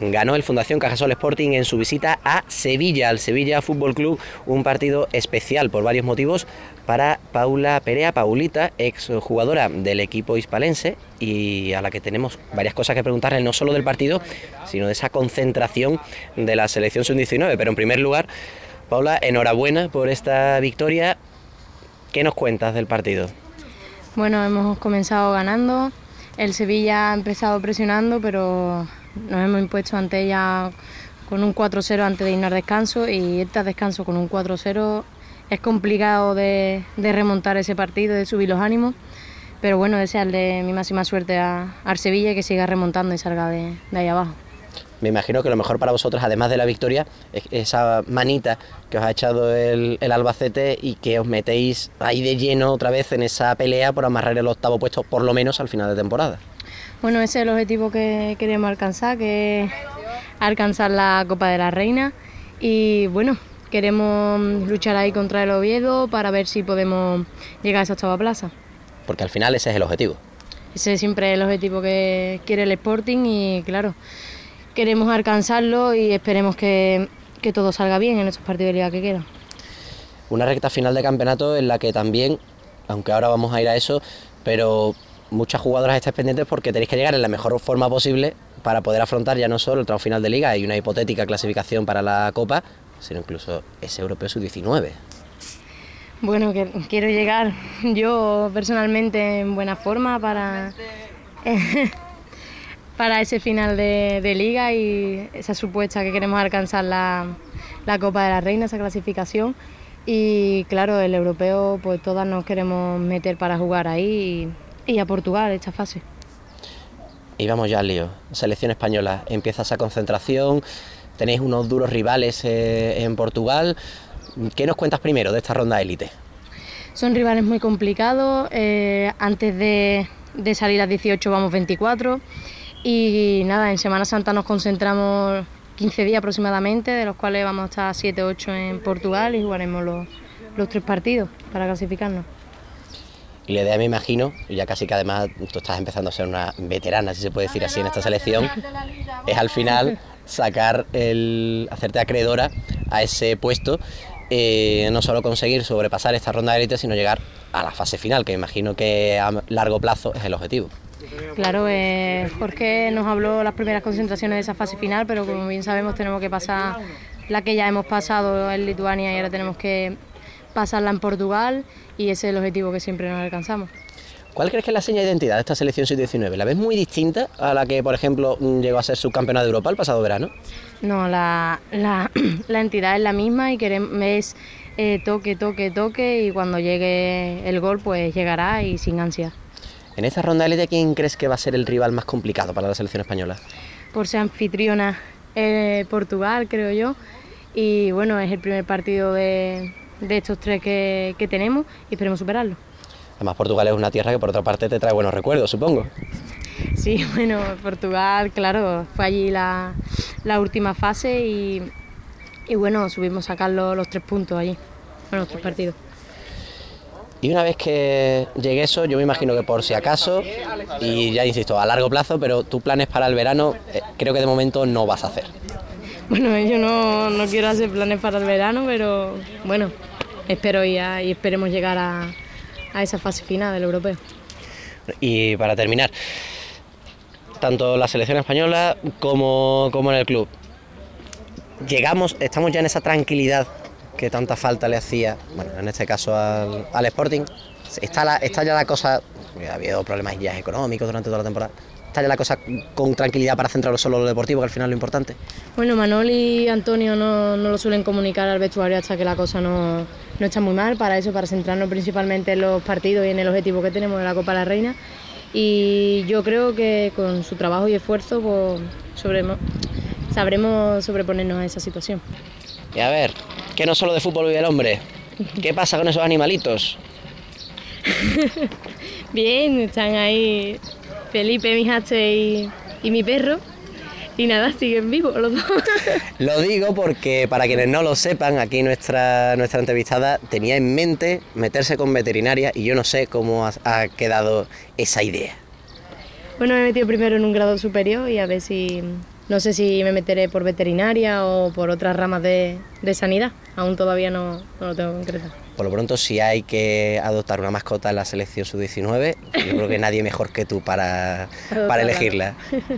ganó el Fundación Cajasol Sporting en su visita a Sevilla, al Sevilla Fútbol Club, un partido especial por varios motivos para Paula Perea, Paulita, ex jugadora del equipo hispalense y a la que tenemos varias cosas que preguntarle, no solo del partido, sino de esa concentración de la selección sub-19. Pero en primer lugar, Paula, enhorabuena por esta victoria. ¿Qué nos cuentas del partido? Bueno, hemos comenzado ganando. El Sevilla ha empezado presionando, pero nos hemos impuesto ante ella con un 4-0 antes de irnos al descanso y este descanso con un 4-0 es complicado de, remontar ese partido, de subir los ánimos, pero bueno, desearle mi máxima suerte a, a Sevilla que siga remontando y salga de, ahí abajo. Me imagino que lo mejor para vosotros, además de la victoria, es esa manita que os ha echado el, el, Albacete y que os metéis ahí de lleno otra vez en esa pelea por amarrar el octavo puesto, por lo menos al final de temporada. Bueno, ese es el objetivo que queremos alcanzar, que es alcanzar la Copa de la Reina y bueno, queremos luchar ahí contra el Oviedo para ver si podemos llegar a esa octava plaza. Porque al final ese es el objetivo. Ese es siempre el objetivo que quiere el Sporting y claro, queremos alcanzarlo y esperemos que, que todo salga bien en estos partidos de liga que quedan. Una recta final de campeonato en la que también, aunque ahora vamos a ir a eso, pero muchas jugadoras estáis pendientes porque tenéis que llegar en la mejor forma posible para poder afrontar ya no solo el tramo final de liga y una hipotética clasificación para la Copa, sino incluso ese europeo sub-19. Bueno, quiero llegar yo personalmente en buena forma para, para ese final de, liga y esa supuesta que queremos alcanzar la, la Copa de la Reina, esa clasificación. Y claro, el europeo, pues todas nos queremos meter para jugar ahí y a Portugal esta fase. Y vamos ya al lío. Selección española, empieza esa concentración, tenéis unos duros rivales eh, en Portugal. ¿Qué nos cuentas primero de esta ronda élite? Son rivales muy complicados. Eh, antes de, de, salir a 18 vamos 24. Y nada, en Semana Santa nos concentramos 15 días aproximadamente, de los cuales vamos a estar 7-8 en Portugal y jugaremos los, los tres partidos para clasificarnos. Y la idea, me imagino, ya casi que además tú estás empezando a ser una veterana, si se puede decir así, en esta selección, es al final sacar el. hacerte acreedora a ese puesto, eh, no solo conseguir sobrepasar esta ronda de élite, sino llegar a la fase final, que me imagino que a largo plazo es el objetivo. Claro, eh, Jorge nos habló las primeras concentraciones de esa fase final, pero como bien sabemos tenemos que pasar la que ya hemos pasado en Lituania y ahora tenemos que pasarla en Portugal y ese es el objetivo que siempre nos alcanzamos. ¿Cuál crees que es la seña de identidad de esta selección sub-19? ¿La ves muy distinta a la que, por ejemplo, llegó a ser subcampeona de Europa el pasado verano? No, la, la, entidad es la misma y queremos, es eh, toque, toque, toque y cuando llegue el gol pues llegará y sin ansia. En esta ronda élite, ¿quién crees que va a ser el rival más complicado para la selección española? Por ser anfitriona eh, Portugal, creo yo. Y bueno, es el primer partido de, de estos tres que, tenemos y esperemos superarlo. Además, Portugal es una tierra que por otra parte te trae buenos recuerdos, supongo. Sí, bueno, Portugal, claro, fue allí la, última fase y, bueno, subimos a sacar los, tres puntos allí, en los tres partidos. Y una vez que llegue eso, yo me imagino que por si acaso, y ya insisto, a largo plazo, pero tus planes para el verano eh, creo que de momento no vas a hacer. Bueno, yo no, no, quiero hacer planes para el verano, pero bueno, espero ya y esperemos llegar a, a esa fase final del europeo. Y para terminar, tanto la selección española como, como en el club, llegamos, estamos ya en esa tranquilidad que tanta falta le hacía, bueno, en este caso al, al Sporting. Está, la, está ya la cosa, ha habido problemas ya económicos durante toda la temporada está ya la cosa con tranquilidad para centrarlo solo en lo deportivo, que al final es lo importante? Bueno, Manol y Antonio no, no lo suelen comunicar al vestuario hasta que la cosa no, no, está muy mal, para eso, para centrarnos principalmente en los partidos y en el objetivo que tenemos de la Copa de la Reina. Y yo creo que con su trabajo y esfuerzo pues, sabremos sobreponernos a esa situación. Y a ver, que no solo de fútbol vive el hombre. ¿Qué pasa con esos animalitos? Bien, están ahí Felipe, mi hache y, mi perro. Y nada, siguen vivos los dos. Lo digo porque para quienes no lo sepan, aquí nuestra, nuestra entrevistada tenía en mente meterse con veterinaria y yo no sé cómo ha, quedado esa idea. Bueno, me he metido primero en un grado superior y a ver si, no sé si me meteré por veterinaria o por otras ramas de, sanidad. Aún todavía no, no lo tengo concreto. Por lo pronto, si hay que adoptar una mascota en la selección sub-19, yo creo que nadie mejor que tú para, para elegirla.